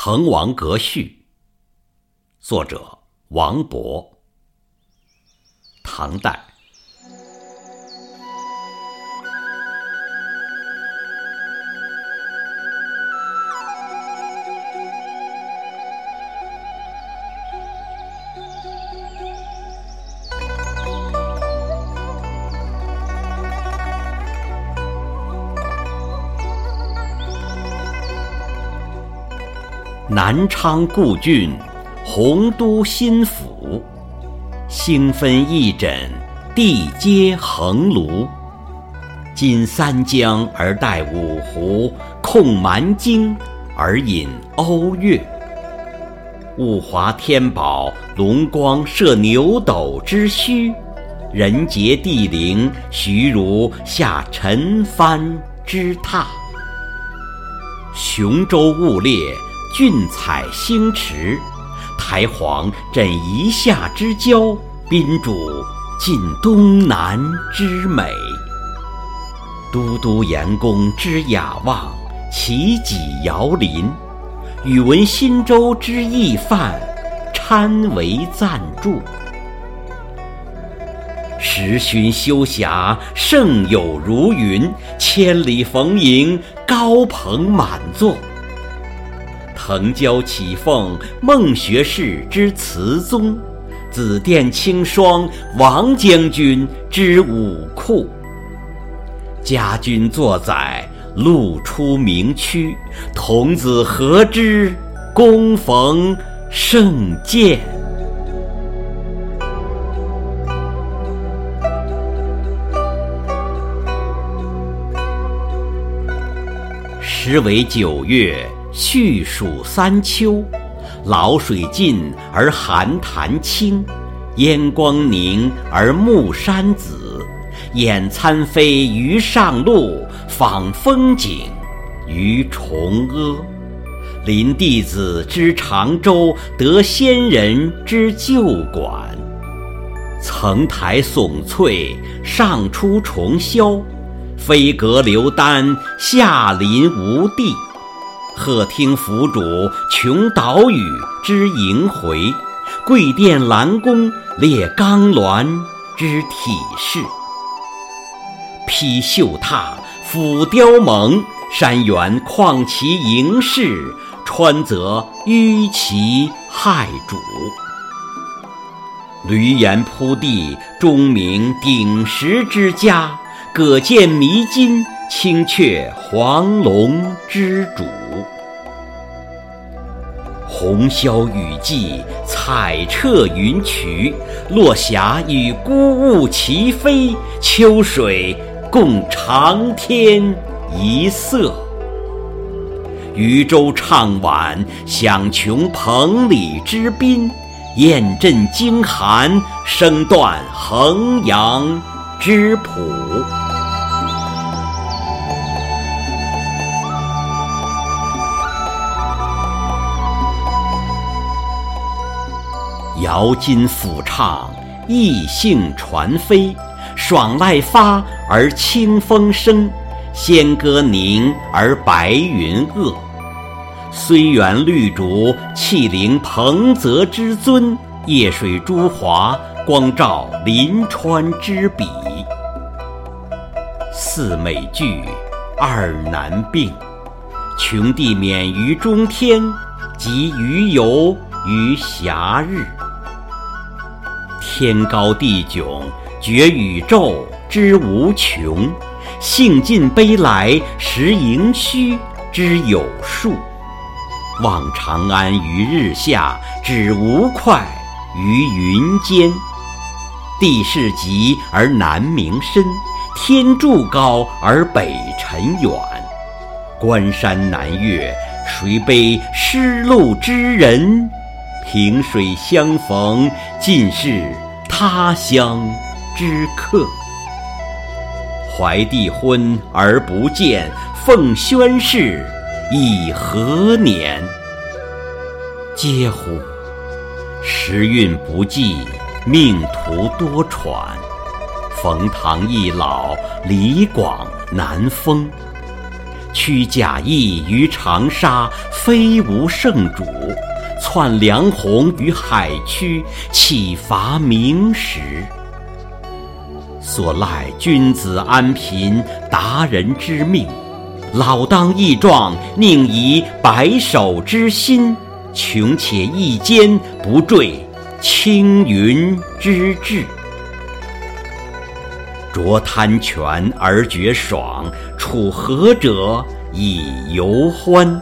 滕王阁序》，作者王勃，唐代。南昌故郡，洪都新府。星分翼轸，地接衡庐。襟三江而带五湖，控蛮荆而引瓯越。物华天宝，龙光射牛斗之墟；人杰地灵，徐如下陈蕃之榻。雄州雾列。俊采星驰，台隍枕夷夏之交，宾主尽东南之美。都督阎公之雅望，齐己遥临。宇文新州之义范，参为赞助。时勋修霞，胜友如云。千里逢迎，高朋满座。腾蛟起凤，孟学士之词宗；紫殿青霜，王将军之武库。家君作宰，路出名区；童子何知，躬逢胜饯。时为九月。序属三秋，老水尽而寒潭清，烟光凝而暮山紫。俨参飞于上路，访风景于崇阿。临帝子之长洲，得仙人之旧馆。层台耸翠，上出重霄；飞阁流丹，下临无地。鹤听凫渚穷岛屿之萦回，桂殿兰宫列冈峦之体势。披绣闼，俯雕甍，山原旷其盈视，川泽纡其骇瞩。闾阎扑地，钟鸣鼎食之家；葛见弥津，青雀黄龙之主。红消雨霁，彩彻云衢；落霞与孤鹜齐飞，秋水共长天一色。渔舟唱晚，响穷彭蠡之滨；雁阵惊寒，声断衡阳之浦。摇襟抚畅，逸兴传飞；爽籁发而清风生，仙歌凝而白云遏。虽园绿竹，气凌彭泽之尊；夜水朱华，光照临川之笔。四美具，二难并，穷地免于中天，及余游于暇日。天高地迥，觉宇宙之无穷；兴尽悲来，识盈虚之有数。望长安于日下，止吴会于云间。地势极而南溟深，天柱高而北辰远。关山难越，谁悲失路之人？萍水相逢，尽是。他乡之客，怀帝昏而不见，奉宣室以何年？嗟乎！时运不济，命途多舛。冯唐易老，李广难封。屈贾谊于长沙，非无圣主；窜梁鸿于海曲，岂乏明时？所赖君子安贫，达人之命。老当益壮，宁移白首之心，穷且益坚，不坠青云之志。濯贪泉而觉爽，处涸者以犹欢。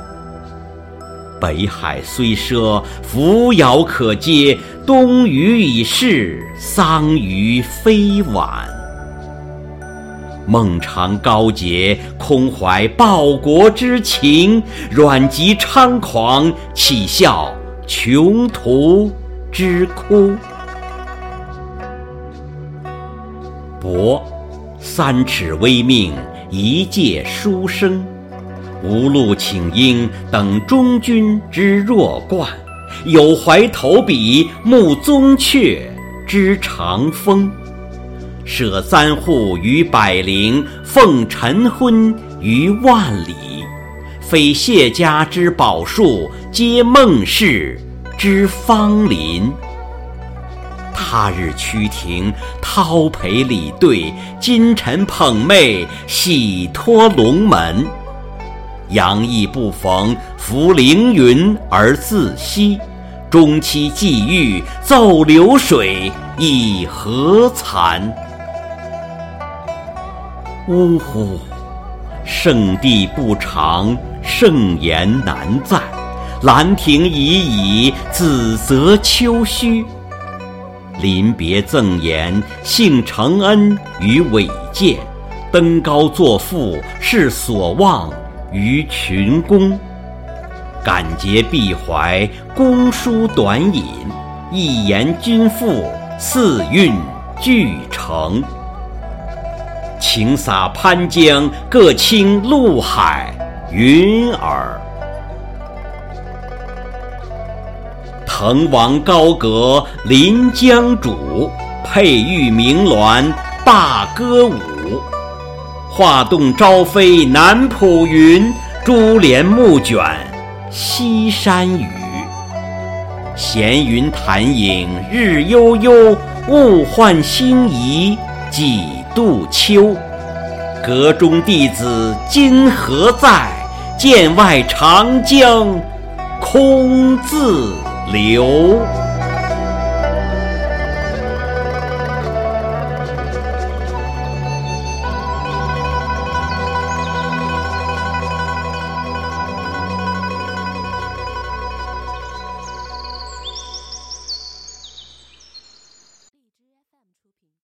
北海虽赊，扶摇可接；东隅已逝，桑榆非晚。孟尝高洁，空怀报国之情；阮籍猖狂，岂效穷途之哭？伯，三尺微命，一介书生。无路请缨，等中军之弱冠；有怀投笔，慕宗悫之长风。舍簪笏于百龄，奉晨昏于万里。非谢家之宝树，皆孟氏之芳邻。他日趋庭，叨陪礼对；今晨捧袂，喜托龙门。杨意不逢，扶凌云而自惜；中期际遇，奏流水以何惭？呜呼！圣地不长，圣言难赞。兰亭已矣，梓泽秋虚。临别赠言，幸承恩于伟饯；登高作赋，是所望于群公。感竭必怀，公书短引；一言均赋，四韵俱成。请洒潘江，各倾陆海云尔。滕王高阁临江渚，佩玉鸣鸾罢歌舞。画栋朝飞南浦云，珠帘暮卷西山雨。闲云潭影日悠悠，物换星移几度秋。阁中弟子今何在？剑外长江空自流。